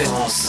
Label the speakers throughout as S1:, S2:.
S1: référence.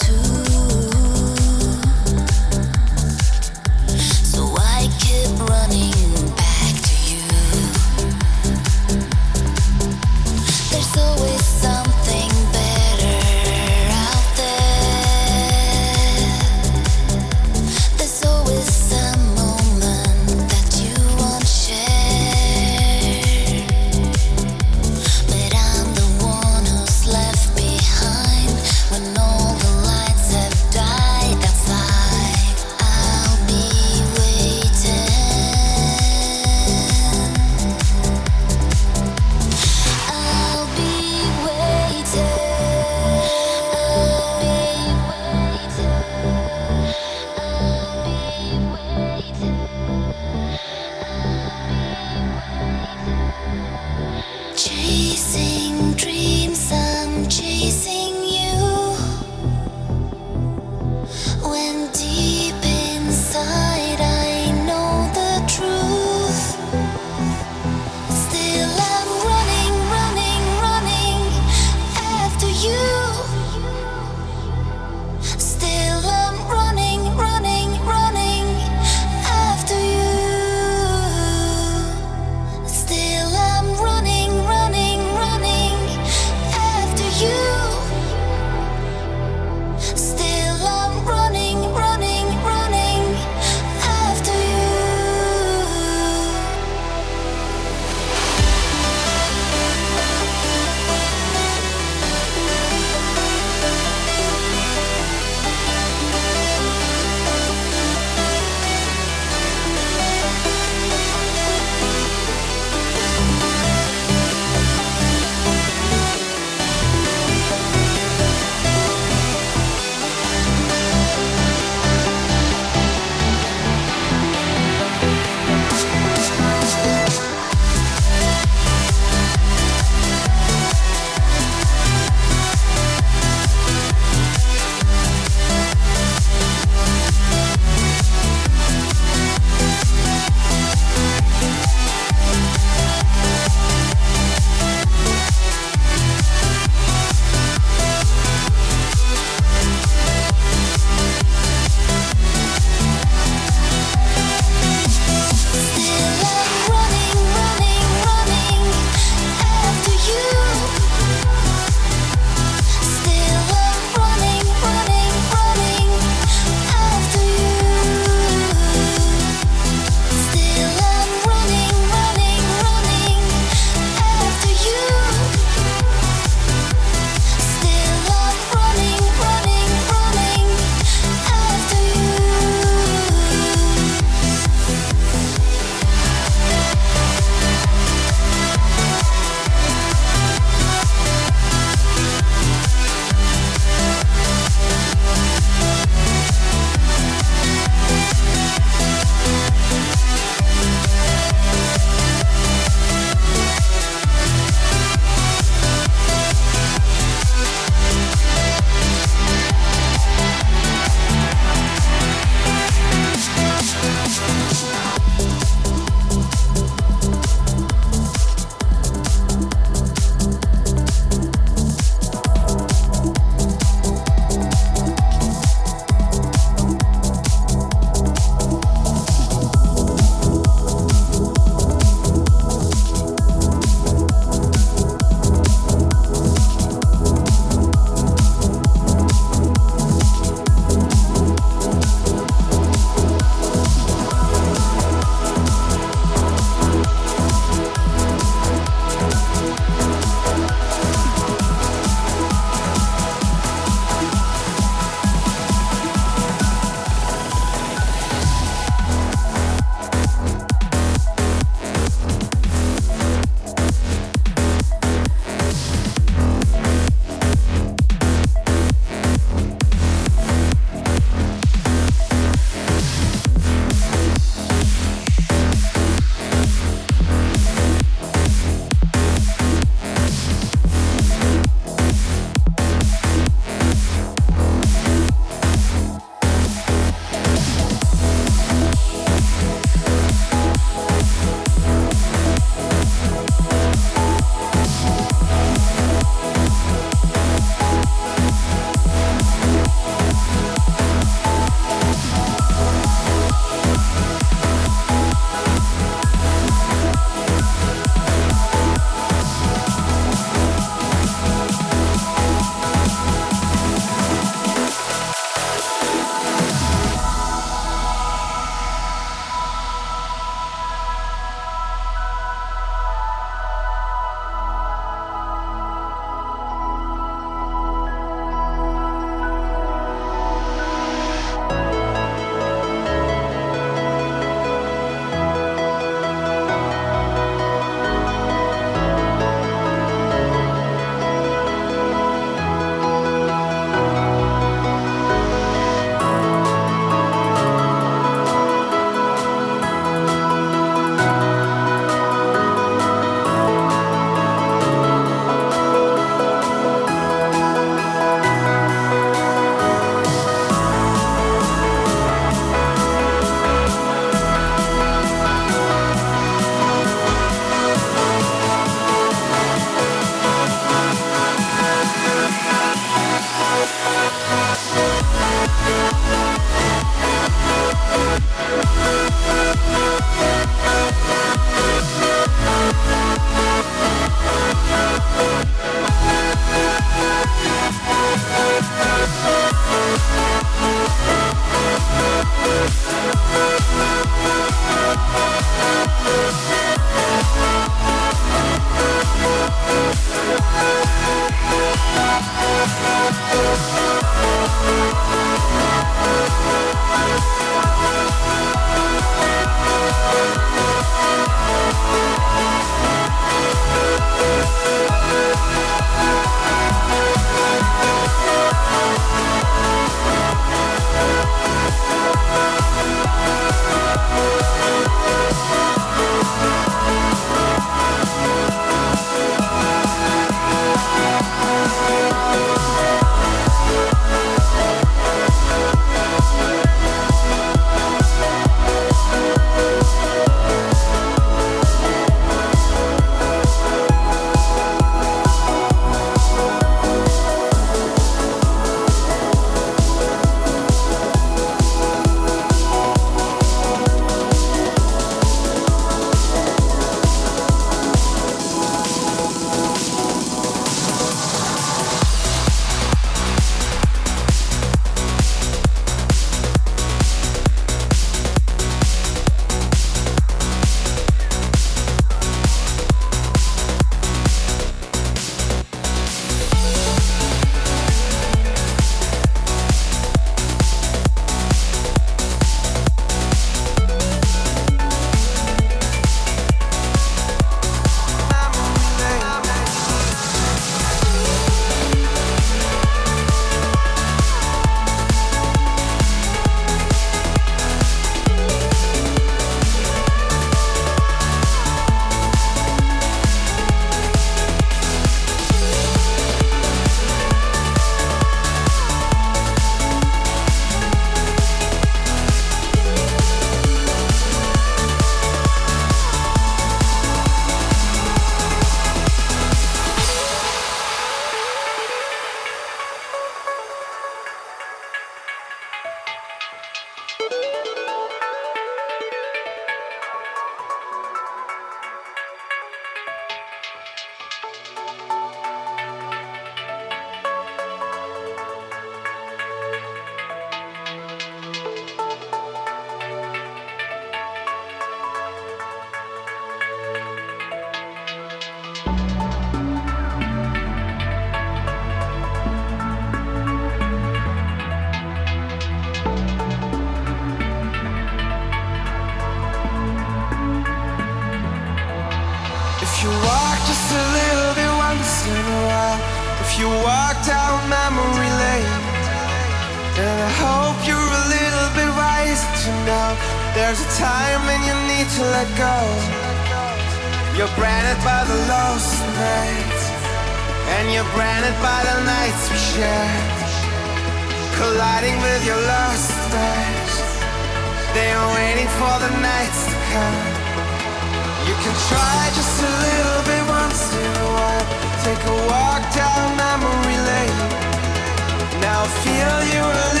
S2: I'll feel you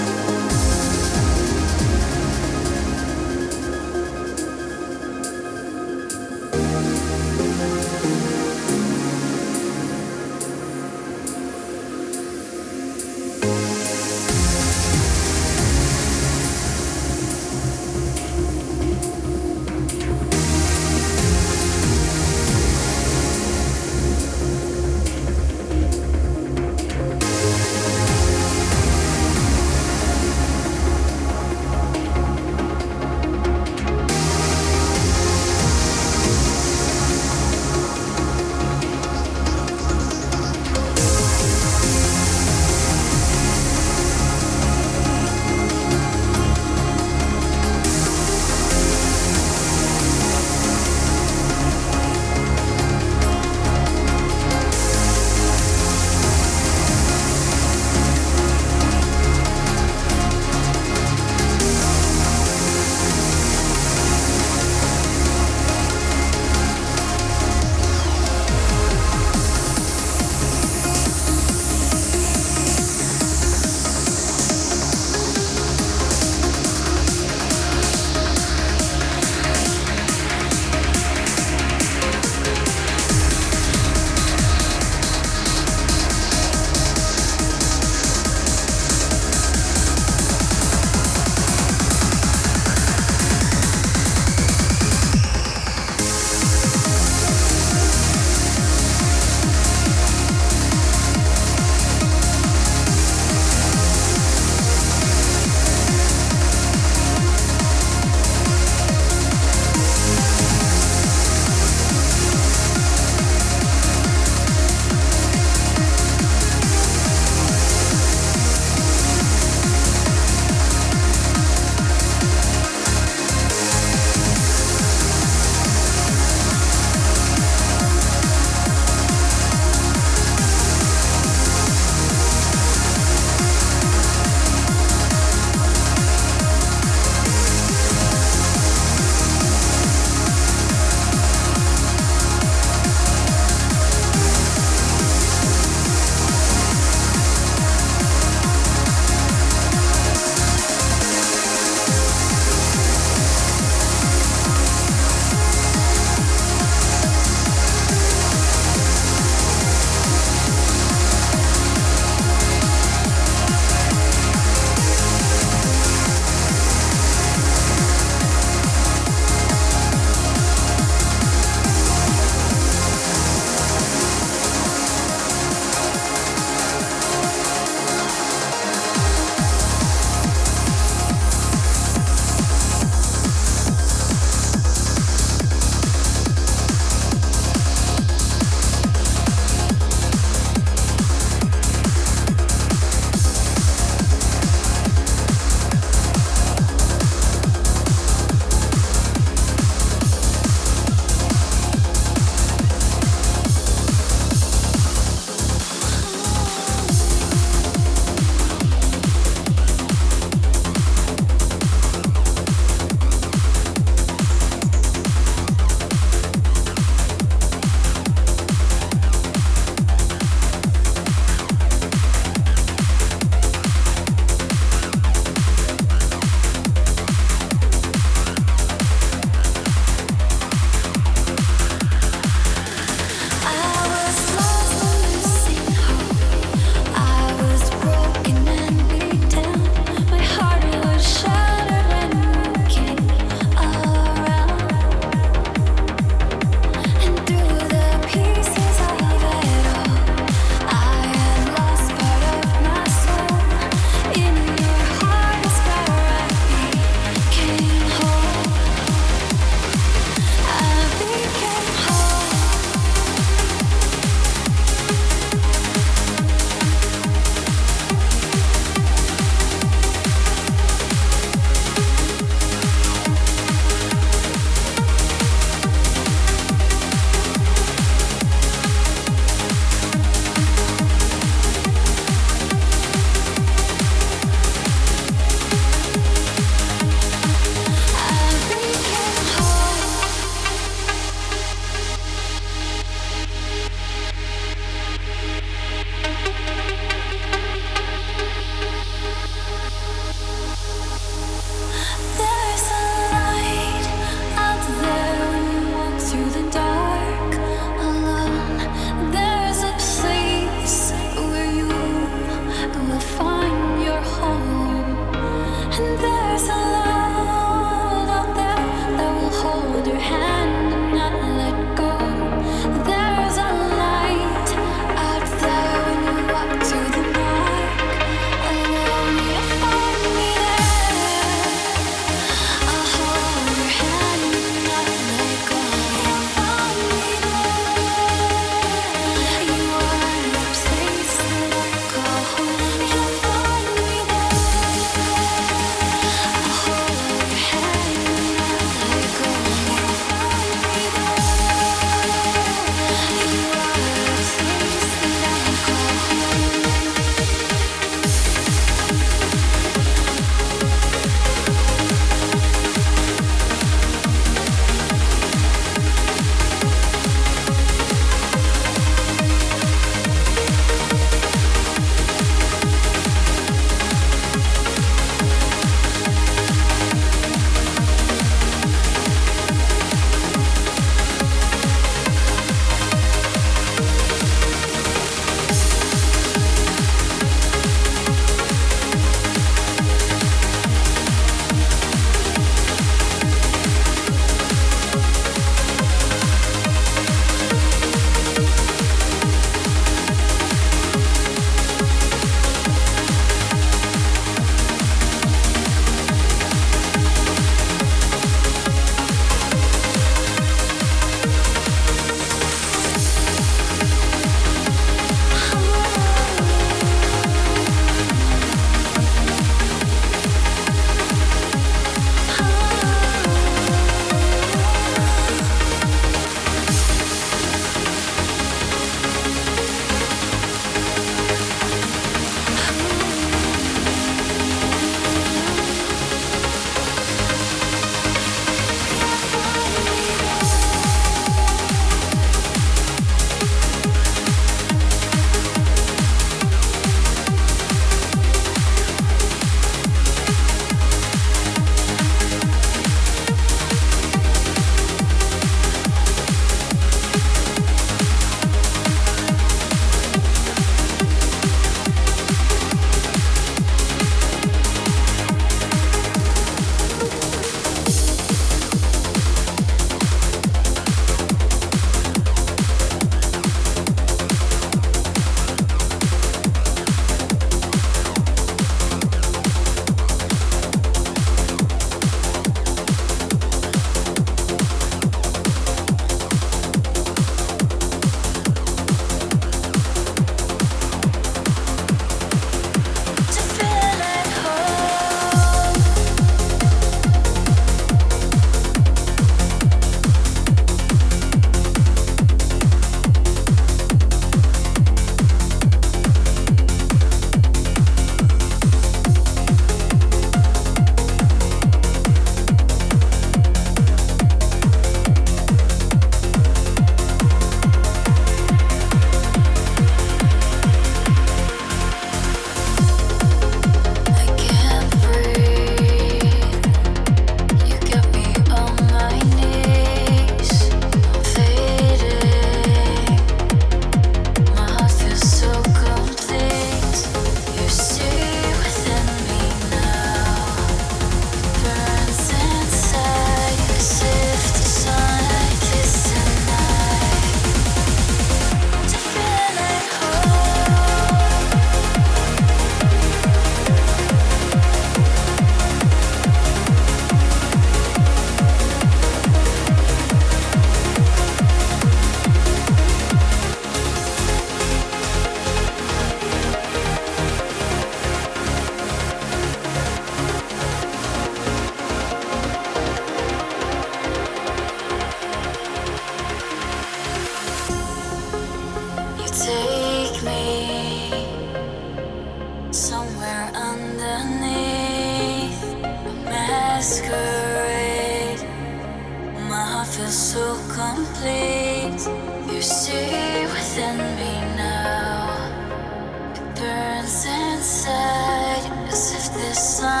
S3: Forevermore